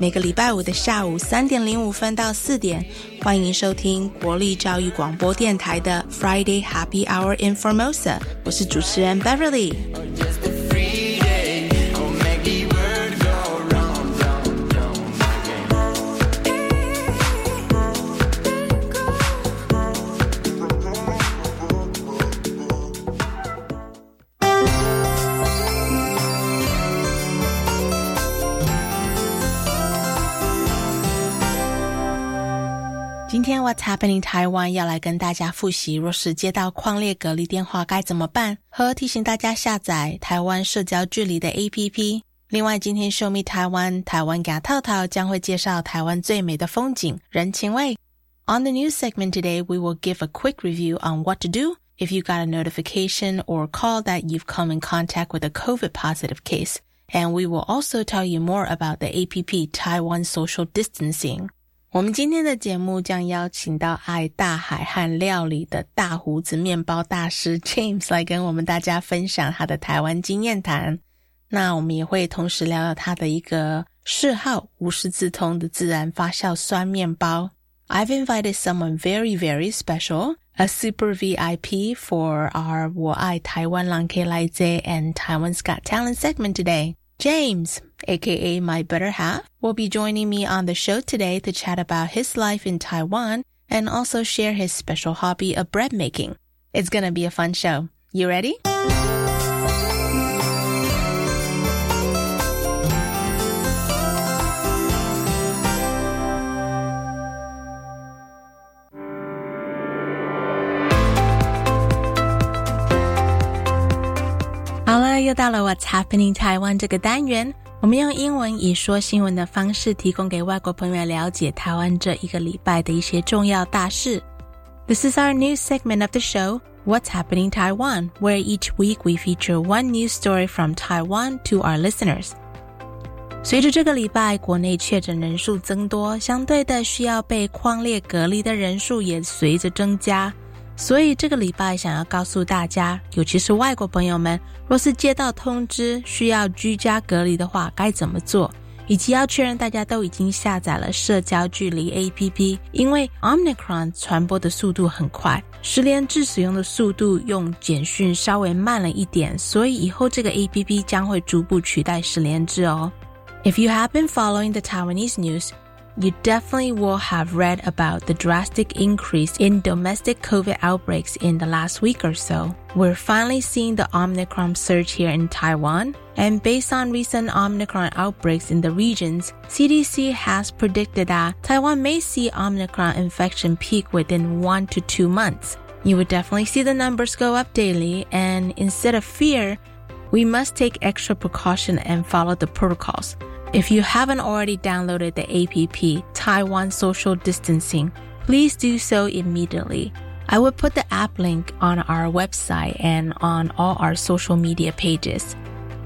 每个礼拜五的下午三点零五分到四点，欢迎收听国立教育广播电台的 Friday Happy Hour in Formosa。我是主持人 Beverly。天 What's Happening 台湾要来跟大家复习，若是接到匡列隔离电话该怎么办，和提醒大家下载台湾社交距离的 APP。另外，今天 Show Me 台湾台湾给套套将会介绍台湾最美的风景人情味。On the news segment today, we will give a quick review on what to do if you got a notification or call that you've come in contact with a COVID positive case. And we will also tell you more about the APP Taiwan Social Distancing. 我们今天的节目将邀请到爱大海和料理的大胡子面包大师 James 来跟我们大家分享他的台湾经验谈。那我们也会同时聊聊他的一个嗜好——无师自通的自然发酵酸面包。I've invited someone very, very special, a super VIP for our 我爱台湾人可以来接 and Taiwan's Got Talent segment today. James, aka my better half, will be joining me on the show today to chat about his life in Taiwan and also share his special hobby of bread making. It's gonna be a fun show. You ready? 又到了 What's Happening Taiwan 这个单元，我们用英文以说新闻的方式，提供给外国朋友了解台湾这一个礼拜的一些重要大事。This is our new segment of the show, What's Happening Taiwan, where each week we feature one news story from Taiwan to our listeners. 随着这个礼拜国内确诊人数增多，相对的需要被框列隔离的人数也随着增加。所以这个礼拜想要告诉大家，尤其是外国朋友们，若是接到通知需要居家隔离的话，该怎么做？以及要确认大家都已经下载了社交距离 APP，因为 Omicron 传播的速度很快，十连制使用的速度用简讯稍微慢了一点，所以以后这个 APP 将会逐步取代十连制哦。If you have been following the Taiwanese news, you definitely will have read about the drastic increase in domestic COVID outbreaks in the last week or so. We're finally seeing the Omicron surge here in Taiwan, and based on recent Omicron outbreaks in the regions, CDC has predicted that Taiwan may see Omicron infection peak within one to two months. You would definitely see the numbers go up daily, and instead of fear, we must take extra precaution and follow the protocols. If you haven't already downloaded the APP Taiwan Social Distancing, please do so immediately. I will put the app link on our website and on all our social media pages.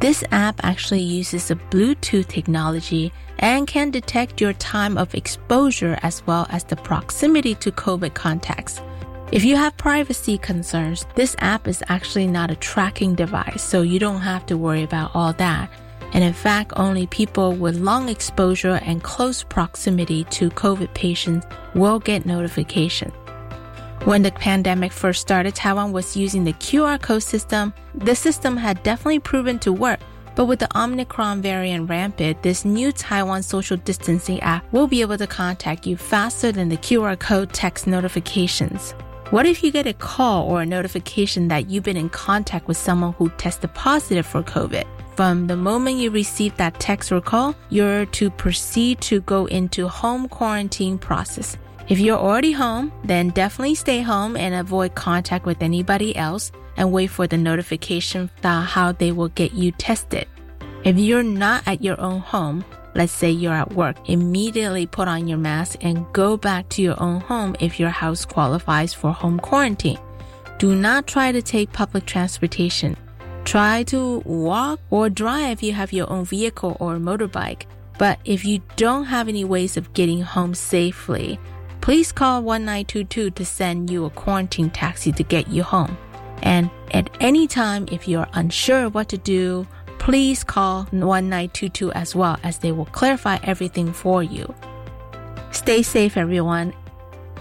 This app actually uses a Bluetooth technology and can detect your time of exposure as well as the proximity to COVID contacts. If you have privacy concerns, this app is actually not a tracking device, so you don't have to worry about all that and in fact, only people with long exposure and close proximity to COVID patients will get notification. When the pandemic first started, Taiwan was using the QR code system. The system had definitely proven to work, but with the Omicron variant rampant, this new Taiwan social distancing app will be able to contact you faster than the QR code text notifications. What if you get a call or a notification that you've been in contact with someone who tested positive for COVID? From the moment you receive that text or call, you're to proceed to go into home quarantine process. If you're already home, then definitely stay home and avoid contact with anybody else and wait for the notification about how they will get you tested. If you're not at your own home, let's say you're at work, immediately put on your mask and go back to your own home if your house qualifies for home quarantine. Do not try to take public transportation. Try to walk or drive if you have your own vehicle or motorbike. But if you don't have any ways of getting home safely, please call 1922 to send you a quarantine taxi to get you home. And at any time, if you're unsure what to do, please call 1922 as well, as they will clarify everything for you. Stay safe, everyone.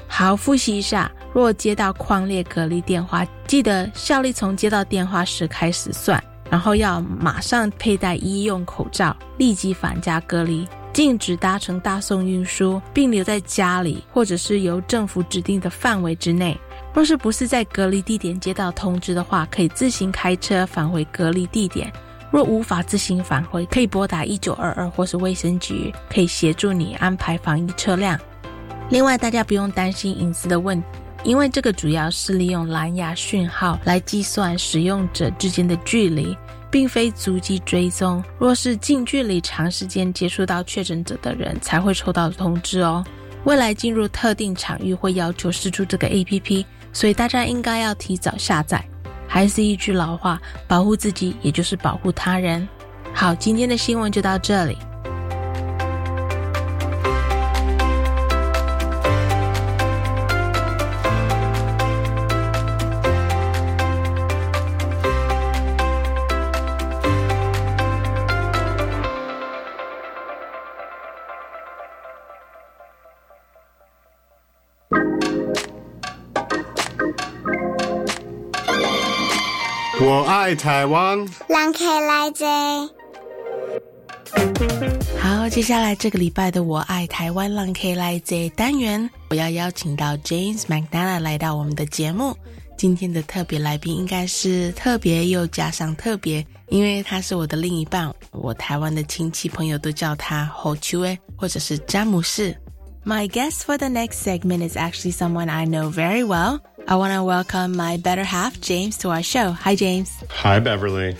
好，复习一下。 若接到矿列隔离电话，记得效力从接到电话时开始算，然后要马上佩戴医用口罩，立即返家隔离，禁止搭乘大送运输，并留在家里或者是由政府指定的范围之内。若是不是在隔离地点接到通知的话，可以自行开车返回隔离地点。若无法自行返回，可以拨打一九二二或是卫生局，可以协助你安排防疫车辆。另外，大家不用担心隐私的问题。因为这个主要是利用蓝牙讯号来计算使用者之间的距离，并非足迹追踪。若是近距离长时间接触到确诊者的人，才会收到通知哦。未来进入特定场域会要求试出这个 APP，所以大家应该要提早下载。还是一句老话，保护自己也就是保护他人。好，今天的新闻就到这里。我爱台湾。让 K 来接。好，接下来这个礼拜的我爱台湾浪 K 来这单元，我要邀请到 James McNana 来到我们的节目。今天的特别来宾应该是特别又加上特别，因为他是我的另一半，我台湾的亲戚朋友都叫他侯秋诶，或者是詹姆士。My guest for the next segment is actually someone I know very well. I want to welcome my better half, James, to our show. Hi, James. Hi, Beverly.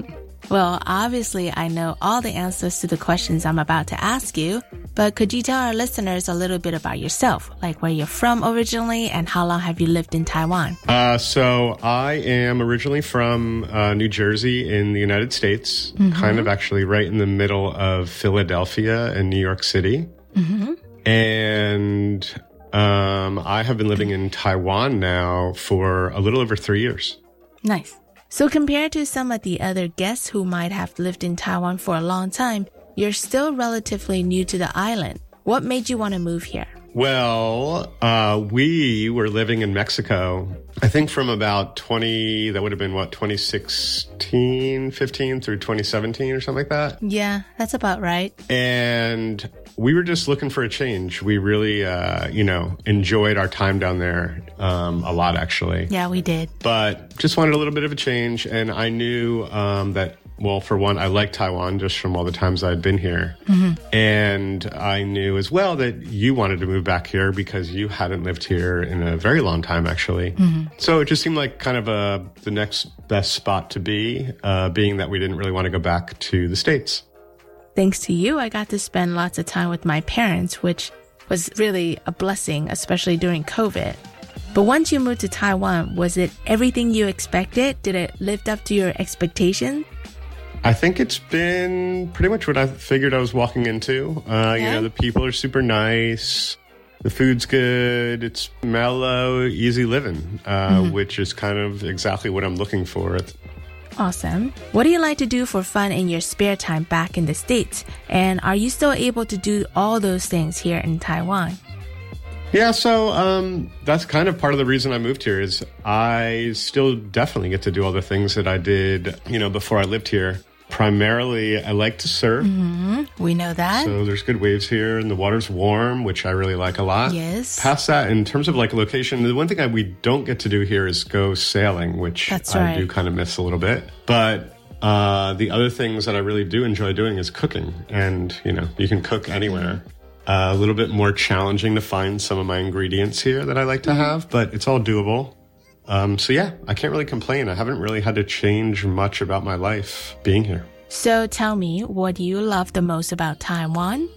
well, obviously, I know all the answers to the questions I'm about to ask you, but could you tell our listeners a little bit about yourself, like where you're from originally and how long have you lived in Taiwan? Uh, so, I am originally from uh, New Jersey in the United States, mm-hmm. kind of actually right in the middle of Philadelphia and New York City. Mm-hmm. And um, I have been living in Taiwan now for a little over three years. Nice. So compared to some of the other guests who might have lived in Taiwan for a long time, you're still relatively new to the island. What made you want to move here? Well, uh, we were living in Mexico, I think from about 20, that would have been what, 2016, 15 through 2017 or something like that? Yeah, that's about right. And we were just looking for a change. We really, uh, you know, enjoyed our time down there um, a lot, actually. Yeah, we did. But just wanted a little bit of a change. And I knew um, that, well, for one, I like Taiwan just from all the times I'd been here. Mm-hmm. And I knew as well that you wanted to move back here because you hadn't lived here in a very long time, actually. Mm-hmm. So it just seemed like kind of a, the next best spot to be, uh, being that we didn't really want to go back to the States thanks to you, I got to spend lots of time with my parents, which was really a blessing, especially during COVID. But once you moved to Taiwan, was it everything you expected? Did it live up to your expectations? I think it's been pretty much what I figured I was walking into. Uh, You know, the people are super nice. The food's good. It's mellow, easy living, uh, mm-hmm. which is kind of exactly what I'm looking for Awesome. What do you like to do for fun in your spare time back in the States? And are you still able to do all those things here in Taiwan? Yeah, so um, that's kind of part of the reason I moved here is I still definitely get to do all the things that I did, you know, before I lived here primarily I like to surf. Mm-hmm. We know that. So there's good waves here and the water's warm, which I really like a lot. Yes. Past that, in terms of like location, the one thing I, we don't get to do here is go sailing, which That's I do kind of miss a little bit. But uh, the other things that I really do enjoy doing is cooking. And, you know, you can cook anywhere. Uh, a little bit more challenging to find some of my ingredients here that I like to have, but it's all doable. Um, so yeah, I can't really complain. I haven't really had to change much about my life being here. So tell me, what do you love the most about Taiwan?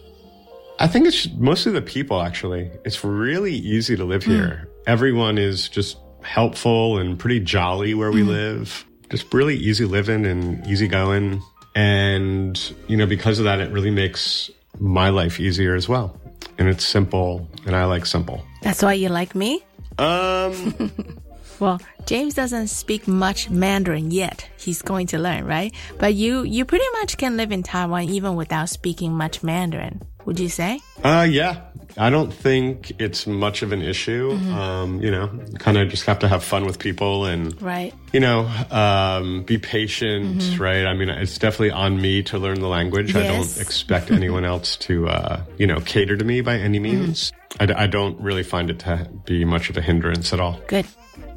I think it's mostly the people, actually. It's really easy to live here. Everyone is just helpful and pretty jolly where we live. Just really easy living and easy going. And, you know, because of that, it really makes my life easier as well. And it's simple, and I like simple. That's why you like me? Um, Well, James doesn't speak much Mandarin yet. He's going to learn, right? But you, you pretty much can live in Taiwan even without speaking much Mandarin. Would you say? uh, yeah, I don't think it's much of an issue. Um, you know, kind of just have to have fun with people and, Right. you know, um, be patient, right? I mean, it's definitely on me to learn the language. I don't expect anyone else to, uh, you know, cater to me by any means. I, d- I don't really find it to be much of a hindrance at all. Good.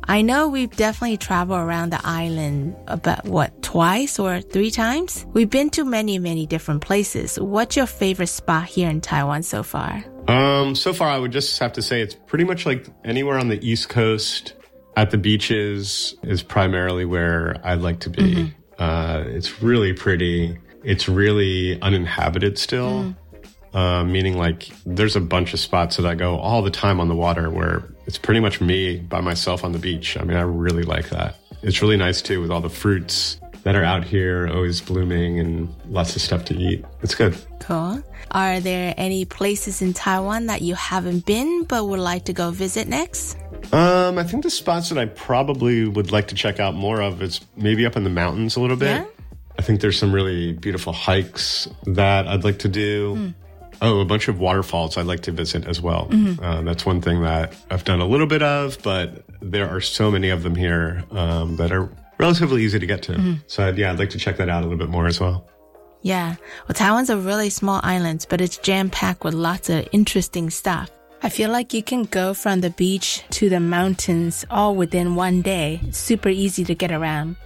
I know we've definitely traveled around the island about what, twice or three times? We've been to many, many different places. What's your favorite spot here in Taiwan so far? Um, so far, I would just have to say it's pretty much like anywhere on the East Coast at the beaches is primarily where I'd like to be. Uh, it's really pretty. It's really uninhabited still. Uh, meaning like there's a bunch of spots that I go all the time on the water where it's pretty much me by myself on the beach. I mean, I really like that. It's really nice too with all the fruits that are out here, always blooming and lots of stuff to eat. It's good. Cool. Are there any places in Taiwan that you haven't been but would like to go visit next? Um, I think the spots that I probably would like to check out more of is maybe up in the mountains a little bit. Yeah? I think there's some really beautiful hikes that I'd like to do. Oh, a bunch of waterfalls I'd like to visit as well. Uh, that's one thing that I've done a little bit of, but there are so many of them here um, that are relatively easy to get to. So I'd, yeah, I'd like to check that out a little bit more as well. Yeah. Well, Taiwan's a really small island, but it's jam packed with lots of interesting stuff. I feel like you can go from the beach to the mountains all within one day. It's super easy to get around.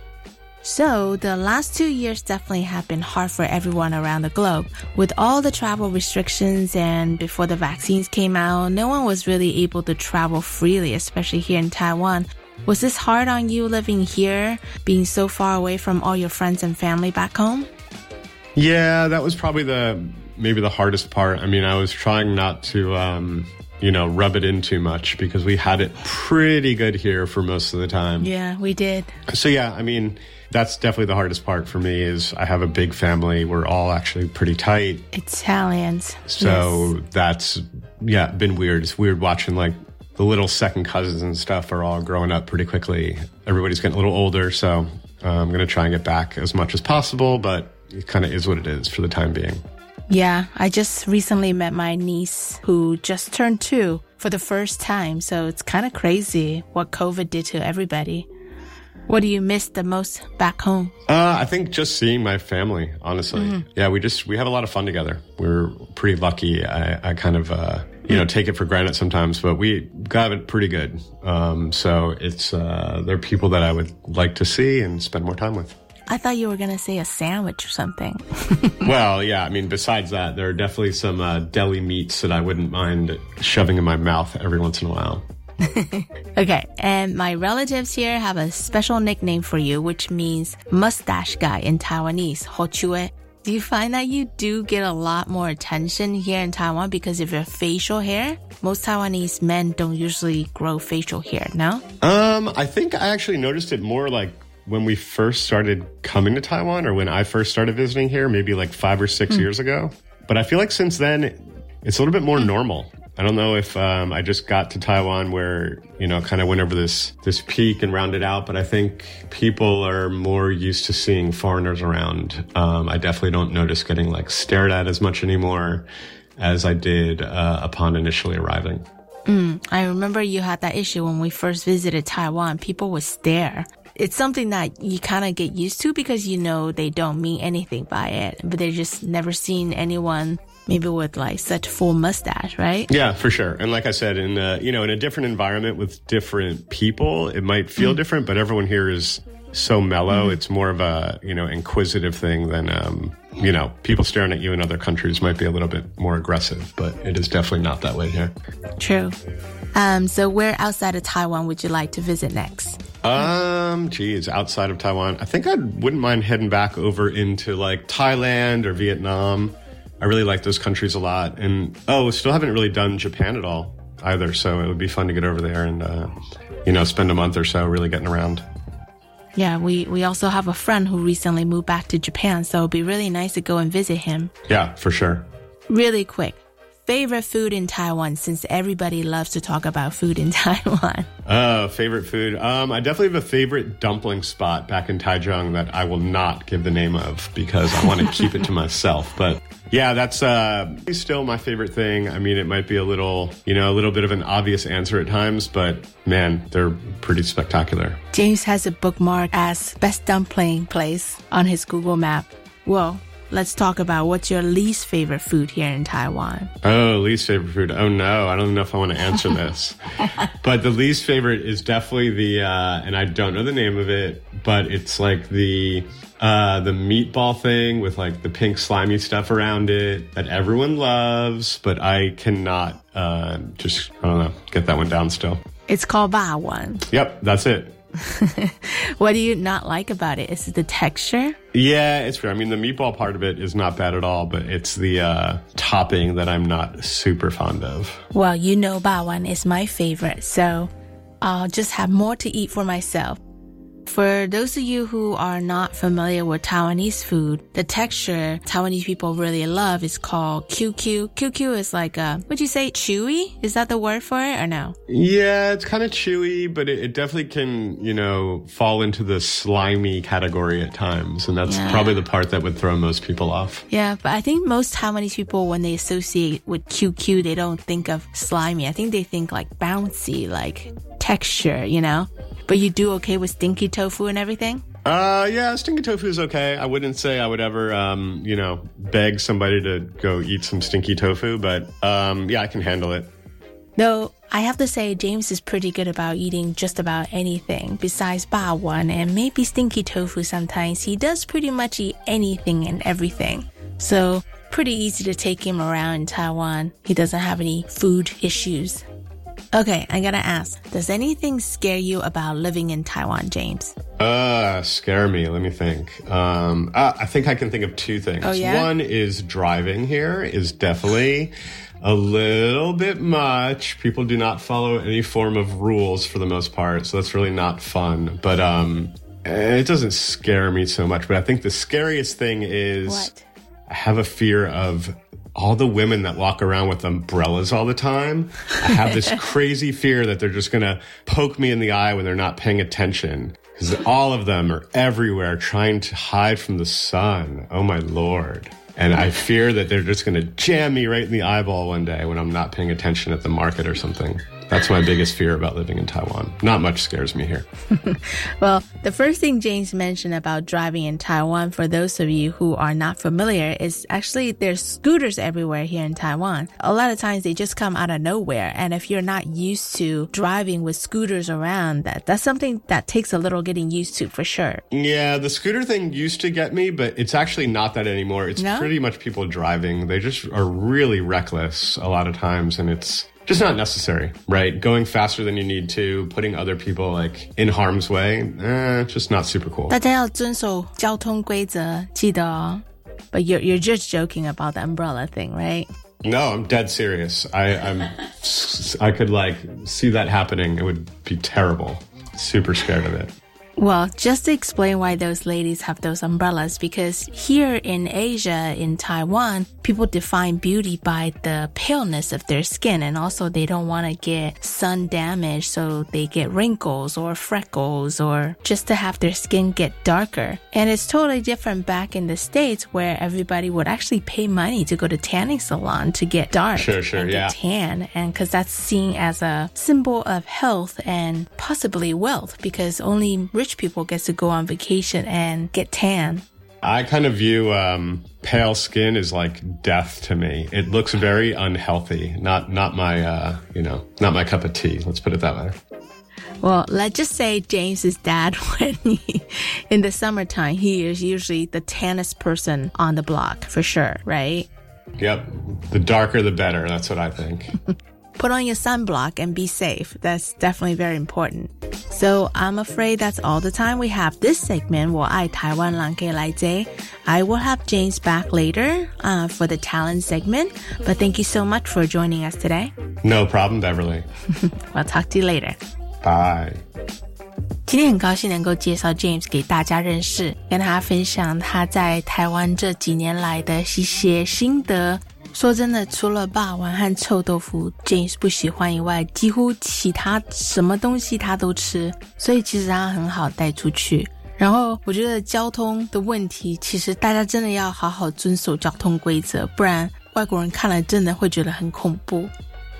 So, the last two years definitely have been hard for everyone around the globe. With all the travel restrictions and before the vaccines came out, no one was really able to travel freely, especially here in Taiwan. Was this hard on you living here, being so far away from all your friends and family back home? Yeah, that was probably the maybe the hardest part. I mean, I was trying not to um, you know, rub it in too much because we had it pretty good here for most of the time. Yeah, we did. So yeah, I mean, that's definitely the hardest part for me is I have a big family. We're all actually pretty tight. Italians. So that's yeah, been weird. It's weird watching like the little second cousins and stuff are all growing up pretty quickly. Everybody's getting a little older, so uh, I'm going to try and get back as much as possible, but it kind of is what it is for the time being. Yeah, I just recently met my niece who just turned two for the first time. So it's kind of crazy what COVID did to everybody. What do you miss the most back home? Uh, I think just seeing my family, honestly. Yeah, we just we have a lot of fun together. We're pretty lucky. I, I kind of uh, you know take it for granted sometimes, but we got it pretty good. Um, so it's uh, they're people that I would like to see and spend more time with. I thought you were going to say a sandwich or something. Well, yeah, I mean, besides that, there are definitely some uh, deli meats that I wouldn't mind shoving in my mouth every once in a while. Okay, and my relatives here have a special nickname for you, which means mustache guy in Taiwanese, Hochue. Do you find that you do get a lot more attention here in Taiwan because of your facial hair? Most Taiwanese men don't usually grow facial hair, no? Um, I think I actually noticed it more like when we first started coming to Taiwan or when I first started visiting here, maybe like five or six years ago. But I feel like since then, it's a little bit more normal. I don't know if um, I just got to Taiwan where, you know, kind of went over this, this peak and rounded out, but I think people are more used to seeing foreigners around. Um, I definitely don't notice getting like stared at as much anymore as I did uh, upon initially arriving. I remember you had that issue when we first visited Taiwan. People would stare. It's something that you kind of get used to because you know they don't mean anything by it, but they just never seen anyone maybe with like such full mustache, right? Yeah, for sure. And like I said, in uh, you know, in a different environment with different people, it might feel different, but everyone here is so mellow. It's more of a you know inquisitive thing than um, you know people staring at you in other countries might be a little bit more aggressive, but it is definitely not that way here. True. Um, so where outside of Taiwan would you like to visit next? Um, geez, outside of Taiwan, I think I wouldn't mind heading back over into like Thailand or Vietnam. I really like those countries a lot. And oh, still haven't really done Japan at all either. So it would be fun to get over there and, uh, you know, spend a month or so really getting around. Yeah, we, we also have a friend who recently moved back to Japan, so it'd be really nice to go and visit him. Yeah, for sure. Really quick. Favorite food in Taiwan since everybody loves to talk about food in Taiwan. Oh, favorite food. Um, I definitely have a favorite dumpling spot back in Taichung that I will not give the name of because I want to keep it to myself. But yeah, that's uh, still my favorite thing. I mean, it might be a little, you know, a little bit of an obvious answer at times, but man, they're pretty spectacular. James has a bookmark as best dumpling place on his Google map. Well, let's talk about what's your least favorite food here in Taiwan. Oh, least favorite food. Oh no, I don't know if I want to answer this. but the least favorite is definitely the, uh, and I don't know the name of it, but it's like the uh, the meatball thing with like the pink slimy stuff around it that everyone loves, but I cannot uh, just I don't know get that one down still. It's called Bawan. Yep, that's it. what do you not like about it? Is it the texture? Yeah, it's fair. I mean, the meatball part of it is not bad at all, but it's the uh, topping that I'm not super fond of. Well, you know, Bawan is my favorite, so I'll just have more to eat for myself. For those of you who are not familiar with Taiwanese food, the texture Taiwanese people really love is called QQ. QQ is like a, would you say chewy? Is that the word for it or no? Yeah, it's kind of chewy, but it, it definitely can, you know, fall into the slimy category at times. And that's Yeah. probably the part that would throw most people off. Yeah, but I think most Taiwanese people, when they associate with QQ, they don't think of slimy. I think they think like bouncy, like texture, you know? But you do okay with stinky tofu and everything? Uh, yeah, stinky tofu is okay. I wouldn't say I would ever, um, you know, beg somebody to go eat some stinky tofu, but um, yeah, I can handle it. Though I have to say, James is pretty good about eating just about anything besides Bawan and maybe stinky tofu sometimes. He does pretty much eat anything and everything. So, pretty easy to take him around in Taiwan. He doesn't have any food issues. Okay, I gotta ask Does anything scare you about living in Taiwan, James? Uh, scare me. Let me think. Um, uh, I think I can think of two things. Oh, yeah? One is driving here is definitely a little bit much. People do not follow any form of rules for the most part, so that's really not fun. But um, it doesn't scare me so much. But I think the scariest thing is What? I have a fear of all the women that walk around with umbrellas all the time. I have this crazy fear that they're just going to poke me in the eye when they're not paying attention. Because all of them are everywhere trying to hide from the sun. Oh my lord. And I fear that they're just going to jam me right in the eyeball one day when I'm not paying attention at the market or something. That's my biggest fear about living in Taiwan. Not much scares me here. Well, the first thing James mentioned about driving in Taiwan, for those of you who are not familiar, is actually there's scooters everywhere here in Taiwan. A lot of times they just come out of nowhere. And if you're not used to driving with scooters around, that, that's something that takes a little getting used to for sure. Yeah, the scooter thing used to get me, but it's actually not that anymore. It's No? pretty much people driving. They just are really reckless a lot of times, and it's just not necessary, right? Going faster than you need to, putting other people like in harm's way, eh, just not super cool. 大家要遵守交通规则，记得哦。But you're, you're just joking about the umbrella thing, right? No, I'm dead serious. I, I'm, I could like see that happening. It would be terrible. Super scared of it. Well, just to explain why those ladies have those umbrellas, because here in Asia, in Taiwan, people define beauty by the paleness of their skin, and also they don't want to get sun damage, so they get wrinkles or freckles or just to have their skin get darker. And it's totally different back in the States where everybody would actually pay money to go to tanning salon to get dark. Sure, sure, and get yeah. tan and because that's seen as a symbol of health and possibly wealth because only rich people get to go on vacation and get tan I kind of view um, pale skin as like death to me. It looks very unhealthy. Not not my uh, you know not my cup of tea. Let's put it that way. well let's just say james's dad when he in the summertime he is usually the tannest person on the block for sure right Yep. The darker, the better. That's what I think. put on your sunblock and be safe. That's definitely very important. So I'm afraid that's all the time we have this segment. 我爱台湾人给来接. I will have James back later uh, for the talent segment. But thank you so much for joining us today. No problem, Beverly. we'll talk to you later. Bye. 今天很高兴能够介绍 James 给大家认识，跟他分享他在台湾这几年来的一些心得。 说真的，除了霸王和臭豆腐，James 不喜欢以外，几乎其他什么东西他都吃，所以其实他很好带出去。然后我觉得交通的问题，其实大家真的要好好遵守交通规则，不然外国人看了真的会觉得很恐怖。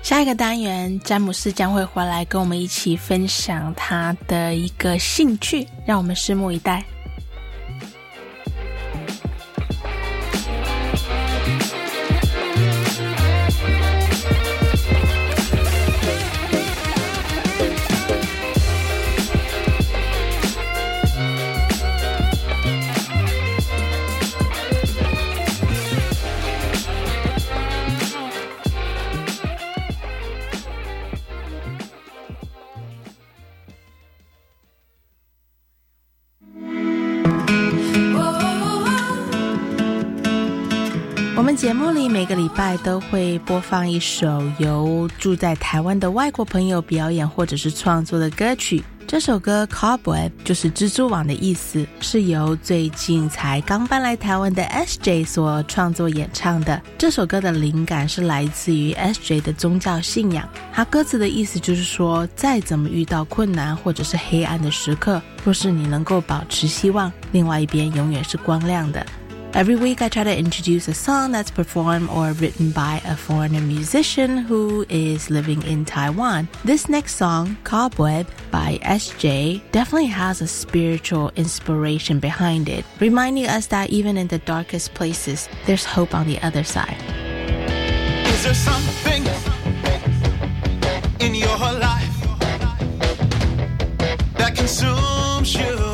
下一个单元，詹姆斯将会回来跟我们一起分享他的一个兴趣，让我们拭目以待。每个礼拜都会播放一首由住在台湾的外国朋友表演或者是创作的歌曲。这首歌 Cobweb 就是蜘蛛网的意思，是由最近才刚搬来台湾的 SJ 所创作演唱的。这首歌的灵感是来自于 SJ 的宗教信仰。他歌词的意思就是说，再怎么遇到困难或者是黑暗的时刻，若是你能够保持希望，另外一边永远是光亮的。Every week, I try to introduce a song that's performed or written by a foreigner musician who is living in Taiwan. This next song, Cobweb by ESJAE, definitely has a spiritual inspiration behind it, reminding us that even in the darkest places, there's hope on the other side. Is there something in your life that consumes you?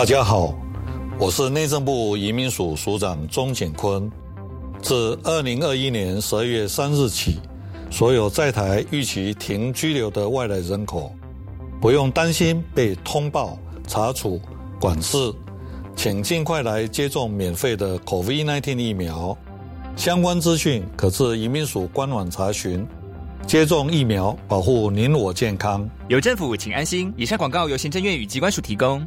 大家好，我是内政部移民署署长钟景坤。自二零二一年十二月三日起，所有在台预期停居留的外来人口，不用担心被通报、查处、管制，请尽快来接种免费的 COVID-19 疫苗。相关资讯可至移民署官网查询。接种疫苗，保护您我健康。有政府，请安心。以上广告由行政院与机关署提供。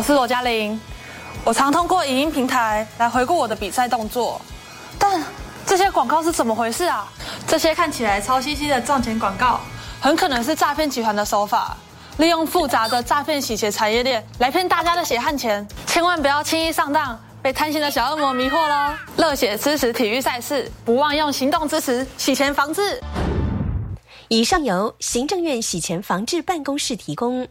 我是罗嘉玲。我常通过影音平台来回顾我的比赛动作，但这些广告是怎么回事啊？这些看起来超兮兮的赚钱广告，很可能是诈骗集团的手法，利用复杂的诈骗洗钱产业链来骗大家的血汗钱。千万不要轻易上当。被贪心的小恶魔迷惑喽！热血支持体育赛事，不忘用行动支持洗钱防治。以上由行政院洗钱防治办公室提供。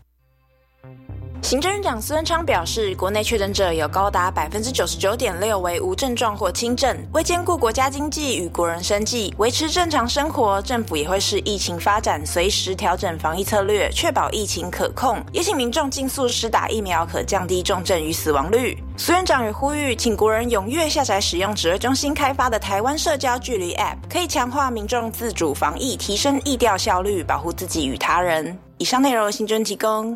行政院长苏贞昌表示，国内确诊者有高达百分之九十九点六为无症状或轻症。为兼顾国家经济与国人生计，维持正常生活，政府也会视疫情发展，随时调整防疫策略，确保疫情可控。也请民众尽速施打疫苗，可降低重症与死亡率。苏院长也呼吁，请国人踊跃下载使用指挥中心开发的台湾社交距离 App，可以强化民众自主防疫，提升疫调效率，保护自己与他人。以上内容由新政提供。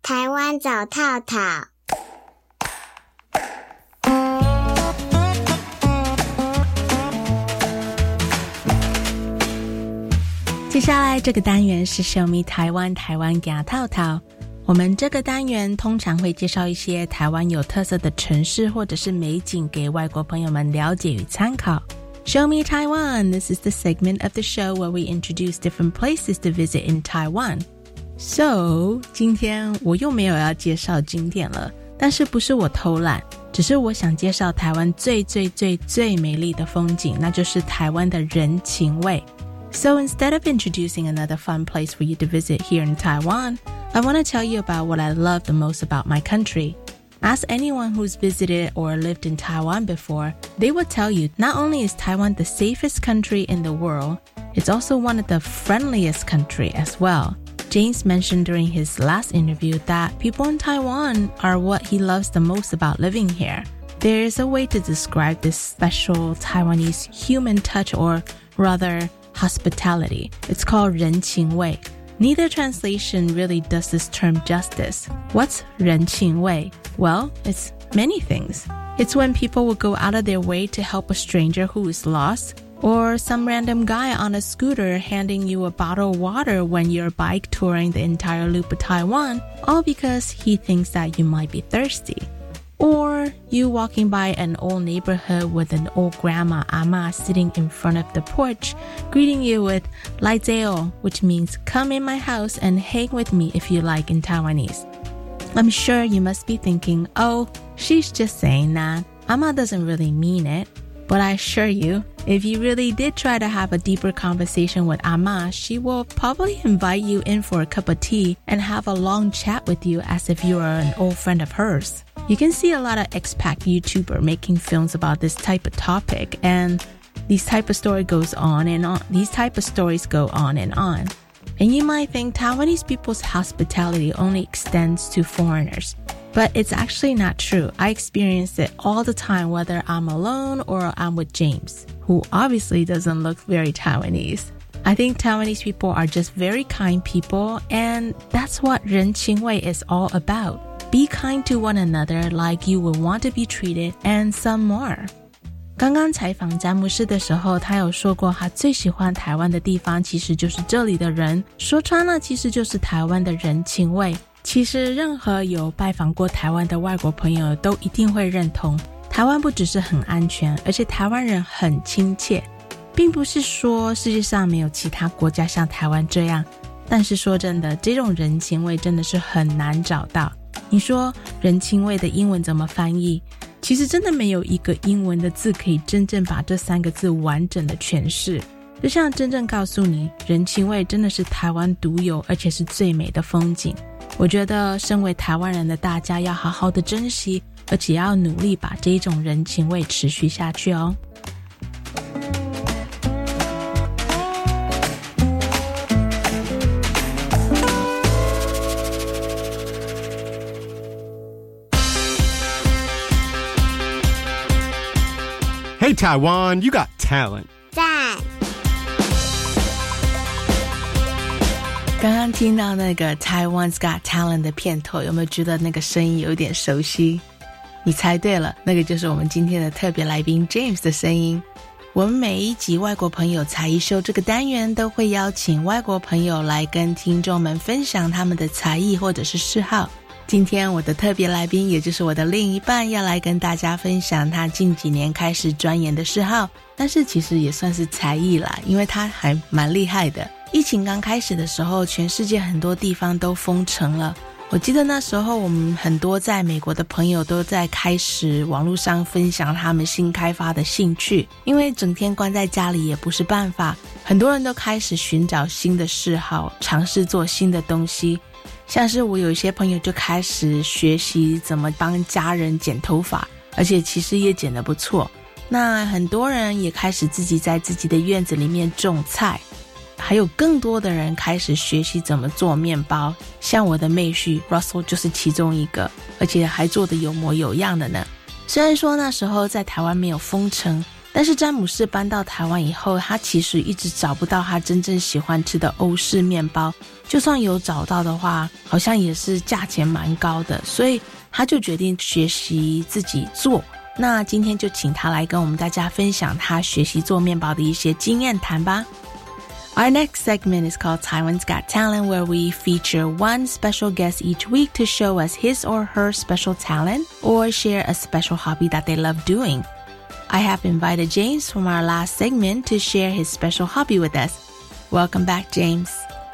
台湾找套套。接下来这个单元是 Show Me 台湾，台湾给套套。我们这个单元通常会介绍一些台湾有特色的城市或者是美景给外国朋友们了解与参考。Show Me Taiwan. This is the segment of the show where we introduce different places to visit in Taiwan. So，今天我又没有要介绍景点了，但是不是我偷懒，只是我想介绍台湾最最最最美丽的风景，那就是台湾的人情味。So instead of introducing another fun place for you to visit here in Taiwan, I want to tell you about what I love the most about my country. Ask anyone who's visited or lived in Taiwan before, they will tell you not only is Taiwan the safest country in the world, it's also one of the friendliest country as well. James mentioned during his last interview that people in Taiwan are what he loves the most about living here. There is a way to describe this special Taiwanese human touch or rather hospitality. It's called 人情味. Neither translation really does this term justice. What's 人情味? Well, it's many things. It's when people will go out of their way to help a stranger who is lost, or some random guy on a scooter handing you a bottle of water when you're bike touring the entire loop of Taiwan, all because he thinks that you might be thirsty. Or you walking by an old neighborhood with an old grandma ama sitting in front of the porch, greeting you with Laizeo, which means come in my house and hang with me if you like in Taiwanese. I'm sure you must be thinking, oh, she's just saying that. Ama doesn't really mean it. But I assure you, if you really did try to have a deeper conversation with Ama, she will probably invite you in for a cup of tea and have a long chat with you as if you are an old friend of hers. You can see a lot of expat YouTuber making films about this type of topic and these type of story goes on and on. These type of stories go on and on. And you might think Taiwanese people's hospitality only extends to foreigners. But it's actually not true. I experience it all the time, whether I'm alone or I'm with James, who obviously doesn't look very Taiwanese. I think Taiwanese people are just very kind people, and that's what 人情味 is all about. Be kind to one another like you would want to be treated, and some more. 刚刚采访詹姆斯的时候，他有说过，他最喜欢台湾的地方其实就是这里的人。说穿了，其实就是台湾的人情味。 其实，任何有拜访过台湾的外国朋友都一定会认同，台湾不只是很安全，而且台湾人很亲切。并不是说世界上没有其他国家像台湾这样，但是说真的，这种人情味真的是很难找到。你说人情味的英文怎么翻译？其实真的没有一个英文的字可以真正把这三个字完整的诠释。就像真正告诉你，人情味真的是台湾独有，而且是最美的风景。我觉得身为台湾人的大家要好好的珍惜，而且要努力把这一种人情味持续下去哦。Hey, Taiwan, you got talent. 刚刚听到那个 Taiwan's Got Talent 的片头，有没有觉得那个声音有点熟悉？你猜对了，那个就是我们今天的特别来宾 James 的声音。我们每一集外国朋友才艺秀这个单元都会邀请外国朋友来跟听众们分享他们的才艺或者是嗜好。今天我的特别来宾，也就是我的另一半，要来跟大家分享他近几年开始钻研的嗜好，但是其实也算是才艺啦，因为他还蛮厉害的。疫情刚开始的时候，全世界很多地方都封城了。我记得那时候，我们很多在美国的朋友都在开始网络上分享他们新开发的兴趣，因为整天关在家里也不是办法，很多人都开始寻找新的嗜好，尝试做新的东西。像是我有一些朋友就开始学习怎么帮家人剪头发，而且其实也剪得不错。那很多人也开始自己在自己的院子里面种菜，还有更多的人开始学习怎么做面包。像我的妹婿 Russell 就是其中一个，而且还做得有模有样的呢。虽然说那时候在台湾没有封城，但是詹姆士搬到台湾以后，他其实一直找不到他真正喜欢吃的欧式面包。就算有找到的话，好像也是价钱蛮高的，所以他就决定学习自己做。那今天就请他来跟我们大家分享他学习做面包的一些经验谈吧。Our next segment is called Taiwan's Got Talent, where we feature one special guest each week to show us his or her special talent or share a special hobby that they love doing. I have invited James from our last segment to share his special hobby with us. Welcome back, James.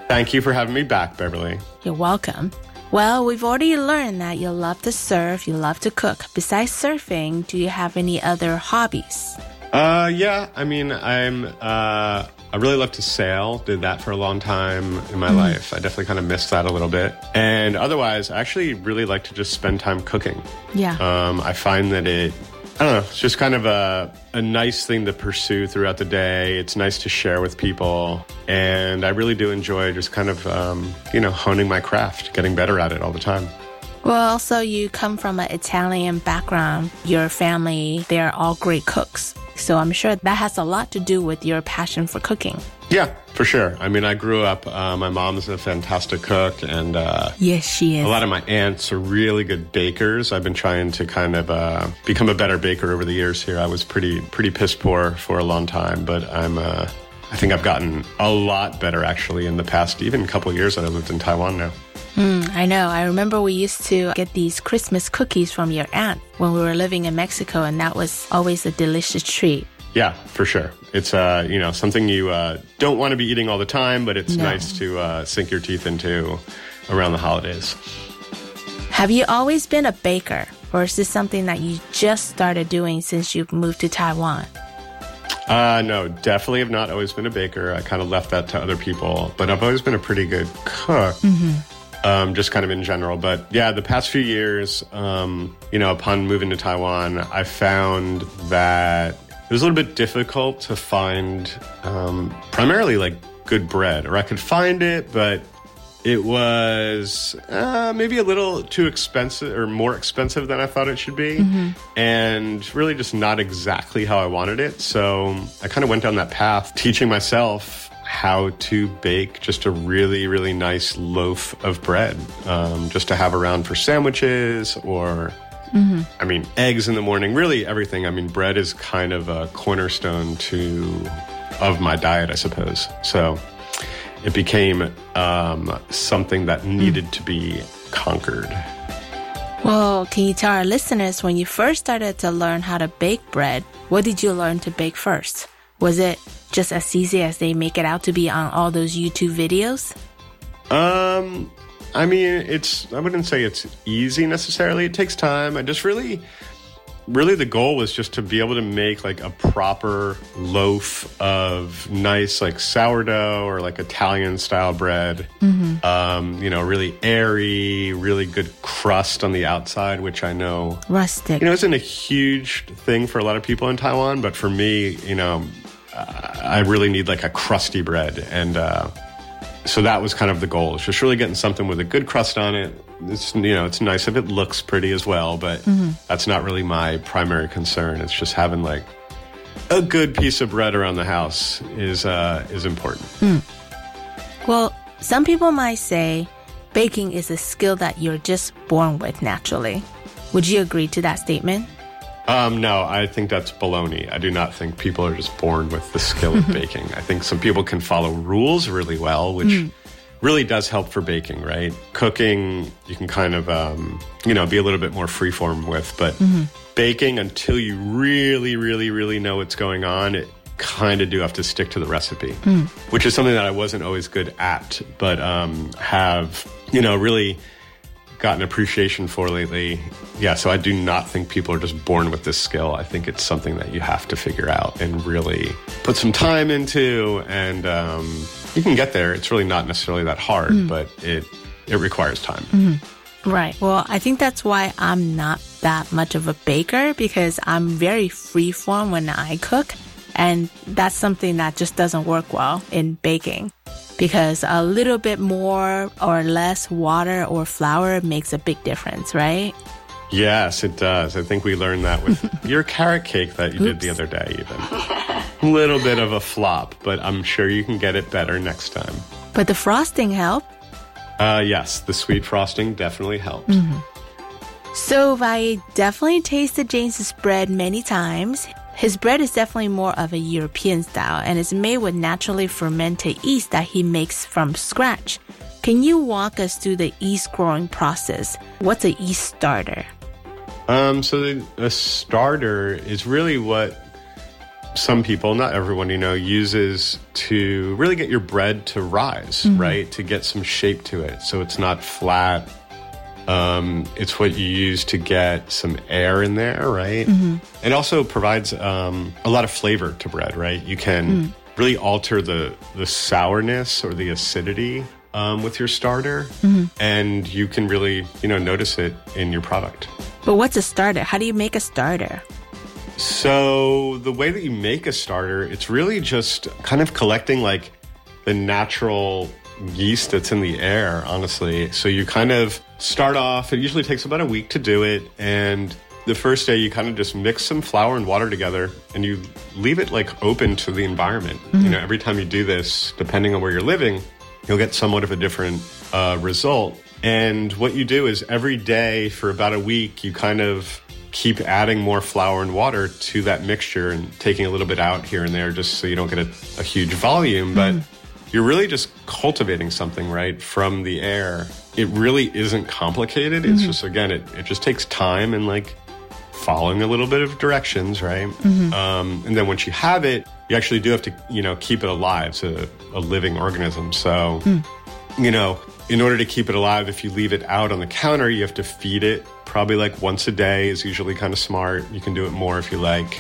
Thank you for having me back, Beverly. You're welcome. Well, we've already learned that you love to surf, you love to cook. Besides surfing, do you have any other hobbies? Uh, yeah. I mean, I'm. Uh, I really love to sail. Did that for a long time in my life. I definitely kind of missed that a little bit. And otherwise, I actually really like to just spend time cooking. Yeah. Um, I find that it. I don't know. It's just kind of a, a nice thing to pursue throughout the day. It's nice to share with people. And I really do enjoy just kind of, um, you know, honing my craft, getting better at it all the time. Well, also you come from an Italian background. Your family, they're all great cooks. So I'm sure that has a lot to do with your passion for cooking. Yeah, for sure. I mean, I grew up, uh, my mom's a fantastic cook, and uh, Yes, she is. a lot of my aunts are really good bakers. I've been trying to kind of uh, become a better baker over the years here. I was pretty, pretty piss poor for a long time, but I'm, uh, I think I've gotten a lot better actually in the past, even a couple years that I lived in Taiwan now. Mm, I know. I remember we used to get these Christmas cookies from your aunt when we were living in Mexico, and that was always a delicious treat. Yeah, for sure. It's uh, you know something you uh, don't want to be eating all the time, but it's No. nice to uh, sink your teeth into around the holidays. Have you always been a baker, or is this something that you just started doing since you've moved to Taiwan? Uh, no, definitely have not always been a baker. I kind of left that to other people, but I've always been a pretty good cook. Um, just kind of in general. But yeah, the past few years, um, you know, upon moving to Taiwan, I found that it was a little bit difficult to find um, primarily like good bread, or I could find it, but it was uh, maybe a little too expensive or more expensive than I thought it should be, and really just not exactly how I wanted it. So I kind of went down that path, teaching myself how to bake just a really, really nice loaf of bread, um, just to have around for sandwiches or, I mean, eggs in the morning. Really, everything. I mean, bread is kind of a cornerstone to of my diet, I suppose. So it became um, something that needed to be conquered. Well, can you tell our listeners when you first started to learn how to bake bread, what did you learn to bake first? Was it just as easy as they make it out to be on all those YouTube videos? Um, I mean, it's, I wouldn't say it's easy necessarily. It takes time. I just really, really the goal was just to be able to make like a proper loaf of nice, like sourdough or like Italian style bread. Um, you know, really airy, really good crust on the outside, which I know Rustic. you know, isn't a huge thing for a lot of people in Taiwan, but for me, you know, I really need like a crusty bread. And uh, so that was kind of the goal. It's just really getting something with a good crust on it. It's, you know, it's nice if it looks pretty as well, but that's not really my primary concern. It's just having like a good piece of bread around the house is, uh, is important. Well, some people might say baking is a skill that you're just born with naturally. Would you agree to that statement? Um, no, I think that's baloney. I do not think people are just born with the skill of baking. I think some people can follow rules really well, which really does help for baking, right? Cooking, you can kind of, um, you know, be a little bit more freeform with, but baking, until you really, really, really know what's going on, it kind of do have to stick to the recipe, which is something that I wasn't always good at, but um, have, you know, really gotten appreciation for lately. Yeah, so I do not think people are just born with this skill. I think it's something that you have to figure out and really put some time into, and um, you can get there. It's really not necessarily that hard, but it it requires time. Right. Well, I think that's why I'm not that much of a baker because I'm very freeform when I cook. And that's something that just doesn't work well in baking because a little bit more or less water or flour makes a big difference, right? Yes, it does. I think we learned that with your carrot cake that you did the other day, even. A little bit of a flop, but I'm sure you can get it better next time. But the frosting helped. Uh, yes, the sweet frosting definitely helps. So I definitely tasted James's bread many times. His bread is definitely more of a European style and is made with naturally fermented yeast that he makes from scratch. Can you walk us through the yeast growing process? What's a yeast starter? Um, so the, a starter is really what some people, not everyone, you know, uses to really get your bread to rise, right? To get some shape to it. So it's not flat. Um, it's what you use to get some air in there, right? It also provides um, a lot of flavor to bread, right? You can really alter the the sourness or the acidity um, with your starter, and you can really, you know, notice it in your product. But what's a starter? How do you make a starter? So the way that you make a starter, it's really just kind of collecting like the natural yeast that's in the air, honestly. So you kind of start off, it usually takes about a week to do it. And the first day you kind of just mix some flour and water together and you leave it like open to the environment. You know, every time you do this, depending on where you're living, you'll get somewhat of a different uh, result. And what you do is every day for about a week, you kind of keep adding more flour and water to that mixture and taking a little bit out here and there just so you don't get a, a huge volume. But you're really just cultivating something, right, from the air. It really isn't complicated. It's just, again, it, it just takes time and like following a little bit of directions, right? Um, and then once you have it, you actually do have to, you know, keep it alive. It's a, a living organism. So, you know, in order to keep it alive, if you leave it out on the counter, you have to feed it probably like once a day is usually kind of smart. You can do it more if you like.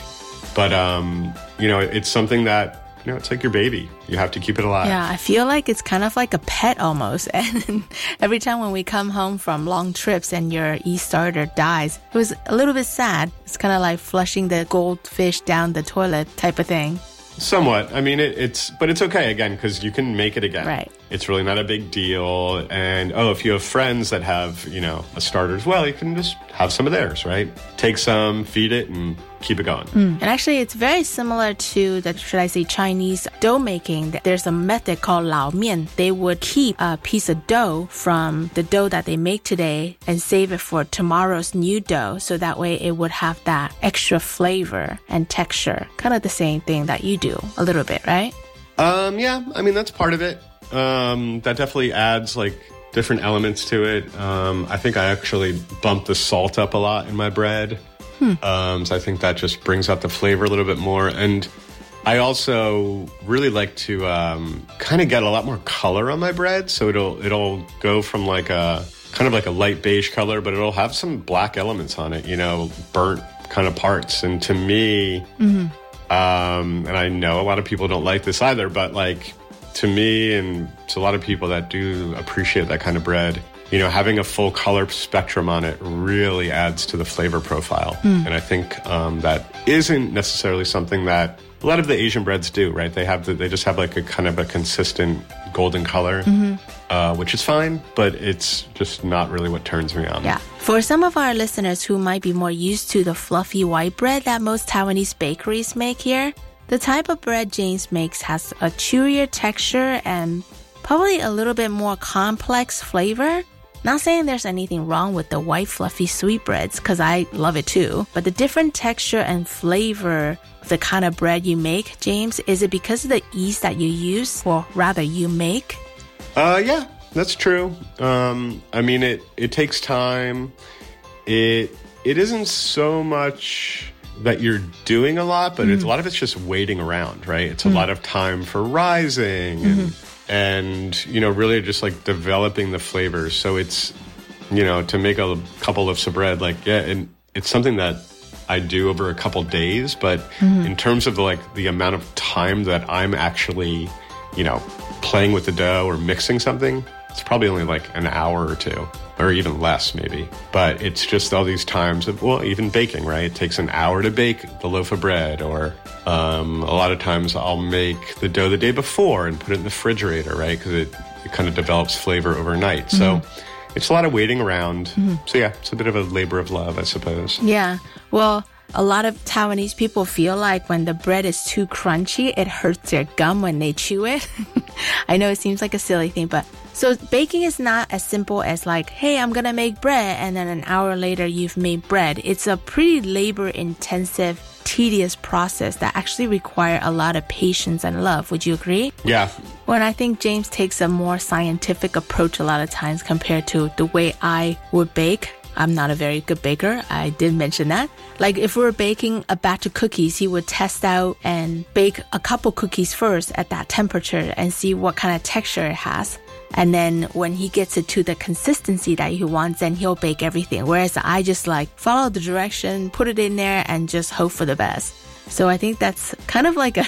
But, um, you know, it's something that, you know, it's like your baby. You have to keep it alive. Yeah, I feel like it's kind of like a pet almost. And every time when we come home from long trips and your yeast starter dies, it was a little bit sad. It's kind of like flushing the goldfish down the toilet type of thing. Somewhat. I mean, it, it's, but it's okay again because you can make it again. Right. It's really not a big deal. And oh, if you have friends that have, you know, a starter as well, you can just have some of theirs, right? Take some, feed it, and keep it going. And actually, it's very similar to the, should I say, Chinese dough making. There's a method called lao mian. They would keep a piece of dough from the dough that they make today and save it for tomorrow's new dough. So that way it would have that extra flavor and texture. Kind of the same thing that you do a little bit, right? Um, yeah, I mean that's part of it. Um, that definitely adds like different elements to it. Um, I think I actually bump the salt up a lot in my bread. Um, so I think that just brings out the flavor a little bit more. And I also really like to um, kind of get a lot more color on my bread. So it'll it'll go from like a kind of like a light beige color, but it'll have some black elements on it. You know, burnt kind of parts. And to me, um, and I know a lot of people don't like this either, but like to me and to a lot of people that do appreciate that kind of bread, you know, having a full color spectrum on it really adds to the flavor profile. And I think um, that isn't necessarily something that a lot of the Asian breads do, right? They have the, they just have like a kind of a consistent golden color, uh, which is fine, but it's just not really what turns me on. Yeah. For some of our listeners who might be more used to the fluffy white bread that most Taiwanese bakeries make here, the type of bread James makes has a chewier texture and probably a little bit more complex flavor. Not saying there's anything wrong with the white fluffy sweetbreads because I love it too, but the different texture and flavor of the kind of bread you make, James, is it because of the yeast that you use or rather you make? Uh, yeah, that's true. Um, I mean, it it takes time. It it isn't so much that you're doing a lot, but it's a lot of it's just waiting around, right? It's a lot of time for rising and and you know really just like developing the flavors. So it's you know to make a couple of bread, like yeah, and it's something that I do over a couple days, but mm-hmm. in terms of like the amount of time that I'm actually you know playing with the dough or mixing something, it's probably only like an hour or two or even less maybe. But it's just all these times of well even baking right? It takes an hour to bake the loaf of bread or um, a lot of times i'll make the dough the day before and put it in the refrigerator right? Because it, it kind of develops flavor overnight. So it's a lot of waiting around. So yeah it's a bit of a labor of love i suppose. Yeah. Well, a lot of Taiwanese people feel like when the bread is too crunchy, it hurts their gum when they chew it. I know it seems like a silly thing, but so baking is not as simple as like, hey, I'm gonna make bread, and then an hour later you've made bread. It's a pretty labor intensive, tedious process that actually require a lot of patience and love. Would you agree? yeah Well, I think James takes a more scientific approach a lot of times compared to the way I would bake. I'm not a very good baker. I did mention that. Like if we were baking a batch of cookies, he would test out and bake a couple cookies first at that temperature and see what kind of texture it has. And then when he gets it to the consistency that he wants, then he'll bake everything. Whereas I just like follow the direction, put it in there and just hope for the best. So I think that's kind of like a,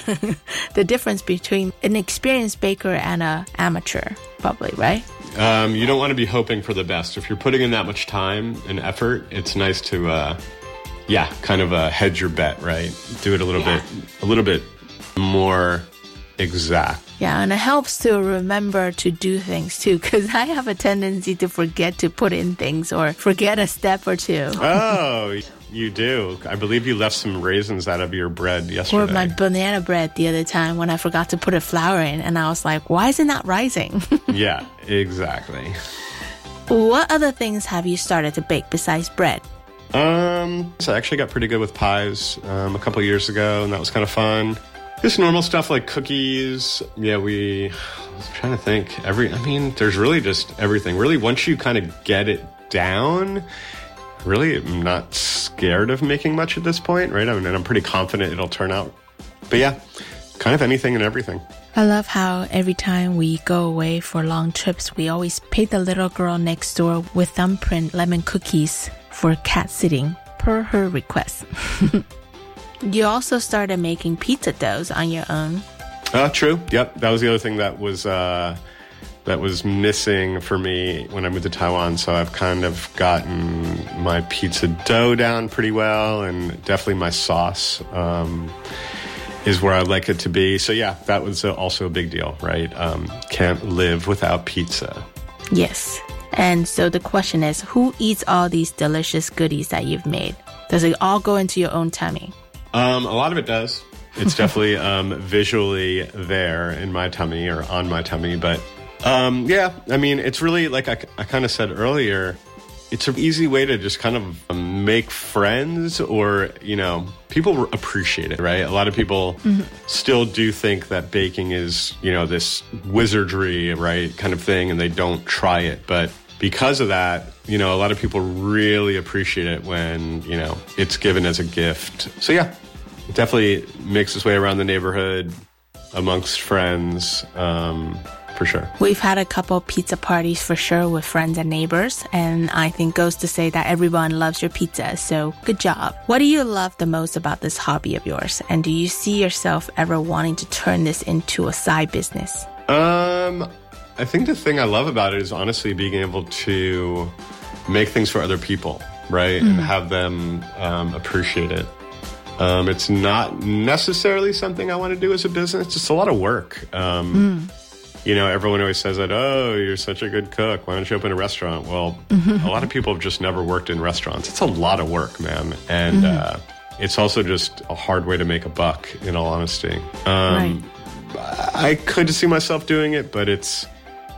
the difference between an experienced baker and a amateur, probably, right? um, you don't want to be hoping for the best if you're putting in that much time and effort it's nice to uh, yeah kind of uh, hedge your bet right do it a little Yeah. bit a little bit more exact Yeah, and it helps to remember to do things too, because I have a tendency to forget to put in things or forget a step or two. Oh, you do. I believe you left some raisins out of your bread yesterday. Or my banana bread the other time when I forgot to put a flour in, and I was like, why is it not rising? yeah, exactly. what other things have you started to bake besides bread? Um, so I actually got pretty good with pies um, a couple years ago, and that was kind of fun. Just normal stuff like cookies. Yeah, we. I was trying to think. Every. I mean, there's really just everything. Really, once you kind of get it down, really, I'm not scared of making much at this point, right? I mean, and I'm pretty confident it'll turn out. But yeah, kind of anything and everything. I love how every time we go away for long trips, we always pay the little girl next door with thumbprint lemon cookies for cat sitting per her request. you also started making pizza doughs on your own. Uh, true. Yep. That was the other thing that was uh, that was missing for me when I moved to Taiwan. So I've kind of gotten my pizza dough down pretty well, and definitely my sauce. Um, is where I'd like it to be. So yeah, that was uh, also a big deal, right? Um, can't live without pizza. Yes. And so the question is who eats all these delicious goodies that you've made? Does it all go into your own tummy? Um, a lot of it does. It's definitely um, visually there in my tummy or on my tummy. But um, yeah, I mean, it's really like I, I kind of said earlier, it's an easy way to just kind of make friends or, you know, people appreciate it, right? A lot of people mm-hmm. still do think that baking is, you know, this wizardry, right, kind of thing, and they don't try it. But because of that, you know, a lot of people really appreciate it when, you know, it's given as a gift. So yeah, it definitely makes its way around the neighborhood amongst friends. Um, for sure. We've had a couple pizza parties for sure with friends and neighbors, and I think goes to say that everyone loves your pizza. So good job. What do you love the most about this hobby of yours? And do you see yourself ever wanting to turn this into a side business? Um, I think the thing I love about it is honestly being able to make things for other people, right? Mm. And have them um, appreciate it. Um, it's not necessarily something I want to do as a business. It's just a lot of work. Um, mm you know, everyone always says that, oh, you're such a good cook. Why don't you open a restaurant? Well, mm-hmm. a lot of people have just never worked in restaurants. It's a lot of work, man. And mm-hmm. uh, it's also just a hard way to make a buck, in all honesty. Um, right. I could see myself doing it, but it's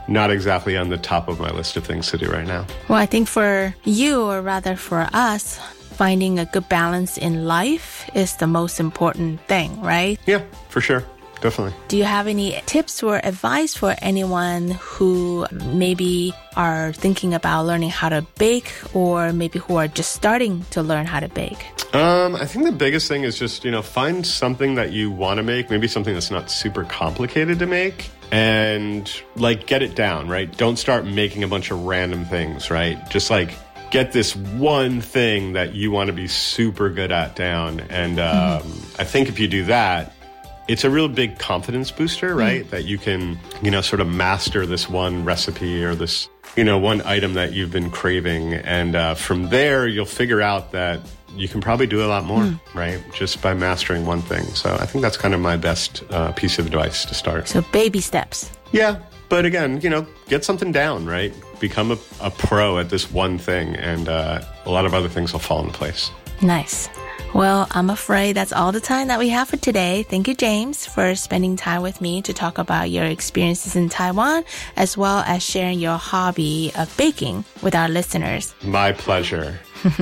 not exactly on the top of my list of things to do right now. Well, I think for you, or rather for us, finding a good balance in life is the most important thing, right? Yeah, for sure definitely. Do you have any tips or advice for anyone who maybe are thinking about learning how to bake or maybe who are just starting to learn how to bake? Um, I think the biggest thing is just, you know, find something that you want to make, maybe something that's not super complicated to make and like get it down, right? Don't start making a bunch of random things, right? Just like get this one thing that you want to be super good at down. And um, mm-hmm. I think if you do that, it's a real big confidence booster, right? Mm. That you can, you know, sort of master this one recipe or this, you know, one item that you've been craving. And uh, from there, you'll figure out that you can probably do a lot more, mm. right? Just by mastering one thing. So I think that's kind of my best uh, piece of advice to start. So baby steps. Yeah. But again, you know, get something down, right? Become a, a pro at this one thing, and uh, a lot of other things will fall into place. Nice. Well, I'm afraid that's all the time that we have for today. Thank you, James, for spending time with me to talk about your experiences in Taiwan, as well as sharing your hobby of baking with our listeners. My pleasure.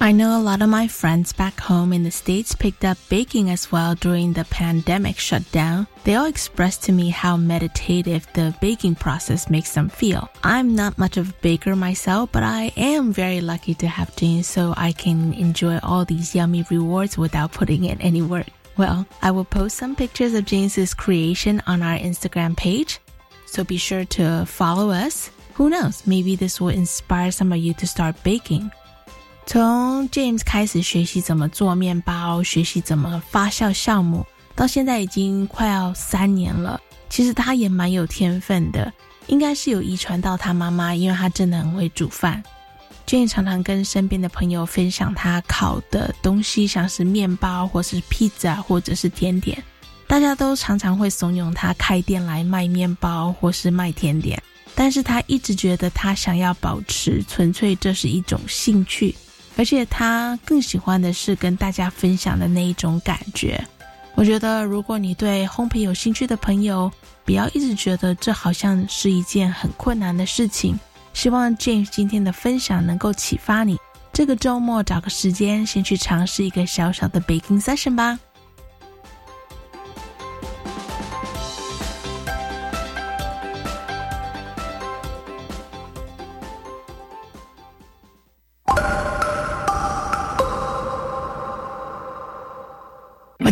I know a lot of my friends back home in the States picked up baking as well during the pandemic shutdown. They all expressed to me how meditative the baking process makes them feel. I'm not much of a baker myself, but I am very lucky to have James so I can enjoy all these yummy rewards without putting in any work. Well, I will post some pictures of James's creation on our Instagram page, so be sure to follow us. Who knows, maybe this will inspire some of you to start baking. 从 James 开始学习怎么做面包，学习怎么发酵酵母，到现在已经快要三年了。其实他也蛮有天分的，应该是有遗传到他妈妈，因为他真的很会煮饭。James 常常跟身边的朋友分享他烤的东西，像是面包或是披萨或者是甜点，大家都常常会怂恿他开店来卖面包或是卖甜点，但是他一直觉得他想要保持纯粹，这是一种兴趣。而且他更喜欢的是跟大家分享的那一种感觉。我觉得，如果你对烘焙有兴趣的朋友，不要一直觉得这好像是一件很困难的事情。希望 James 今天的分享能够启发你，这个周末找个时间先去尝试一个小小的 baking session 吧。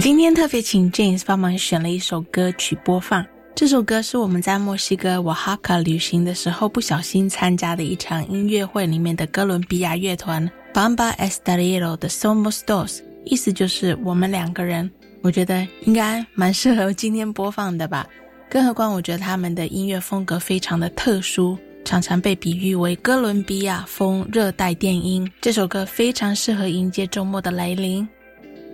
今天特别请 James 帮忙选了一首歌曲播放。这首歌是我们在墨西哥瓦哈卡旅行的时候不小心参加的一场音乐会里面的哥伦比亚乐团 Bamba Estero 的 Somos Dos，意思就是我们两个人。我觉得应该蛮适合今天播放的吧。更何况我觉得他们的音乐风格非常的特殊，常常被比喻为哥伦比亚风热带电音。这首歌非常适合迎接周末的来临。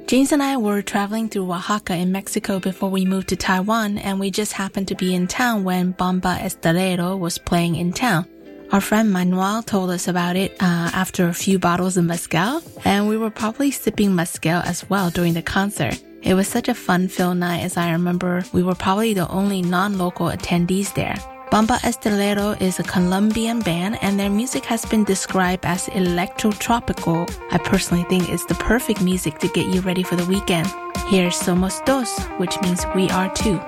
James and I were traveling through Oaxaca in Mexico before we moved to Taiwan, and we just happened to be in town when Bomba Estéreo was playing in town. Our friend Manuel told us about it uh, after a few bottles of mezcal, and we were probably sipping mezcal as well during the concert. It was such a fun-filled night as I remember we were probably the only non-local attendees there. Bomba Estéreo is a Colombian band and their music has been described as electro-tropical. I personally think it's the perfect music to get you ready for the weekend. Here's Somos Dos, which means we are two.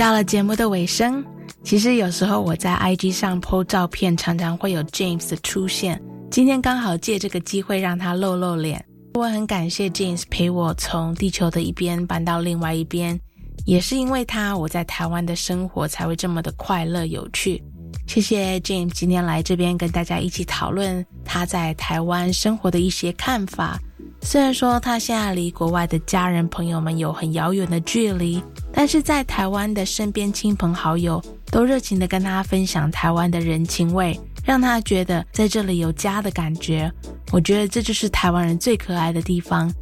到了节目的尾声。其实有时候我在 IG 上 po 照片，常常会有 James 的出现。今天刚好借这个机会让他露露脸。我很感谢 James 陪我从地球的一边搬到另外一边，也是因为他，我在台湾的生活才会这么的快乐有趣。谢谢 James 今天来这边跟大家一起讨论他在台湾生活的一些看法。虽然说他现在离国外的家人朋友们有很遥远的距离，但是在台湾的身边亲朋好友都热情的跟他分享台湾的人情味，让他觉得在这里有家的感觉。我觉得这就是台湾人最可爱的地方。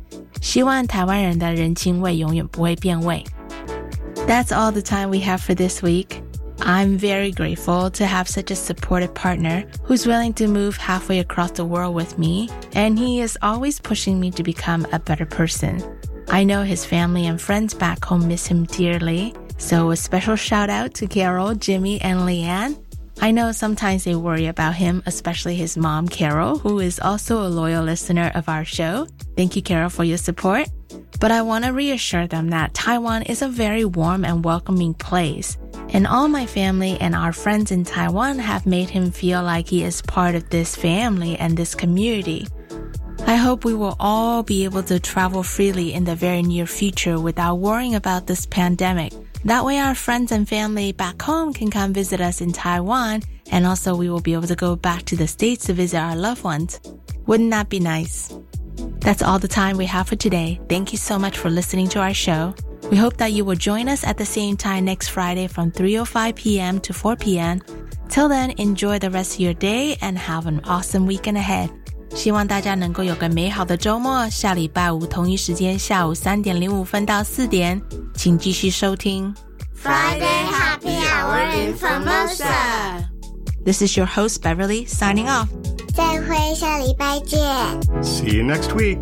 希望台湾人的人情味永远不会变味。That's all the time we have for this week. I'm very grateful to have such a supportive partner who's willing to move halfway across the world with me, and he is always pushing me to become a better person. I know his family and friends back home miss him dearly, so a special shout out to Carol, Jimmy, and Leanne. I know sometimes they worry about him, especially his mom, Carol, who is also a loyal listener of our show. Thank you, Carol, for your support. But I want to reassure them that Taiwan is a very warm and welcoming place and all my family and our friends in Taiwan have made him feel like he is part of this family and this community. I hope we will all be able to travel freely in the very near future without worrying about this pandemic. That way our friends and family back home can come visit us in Taiwan and also we will be able to go back to the States to visit our loved ones. Wouldn't that be nice? That's all the time we have for today. Thank you so much for listening to our show. We hope that you will join us at the same time next Friday from 3:05 p.m. to 4 p.m. Till then, enjoy the rest of your day and have an awesome weekend ahead. 希望大家能够有个美好的周末。下礼拜五同一时间下午三点零五分到四点，请继续收听 Friday Happy Hour in Formosa. This is your host Beverly signing off. 再会，下礼拜见。 See you next week.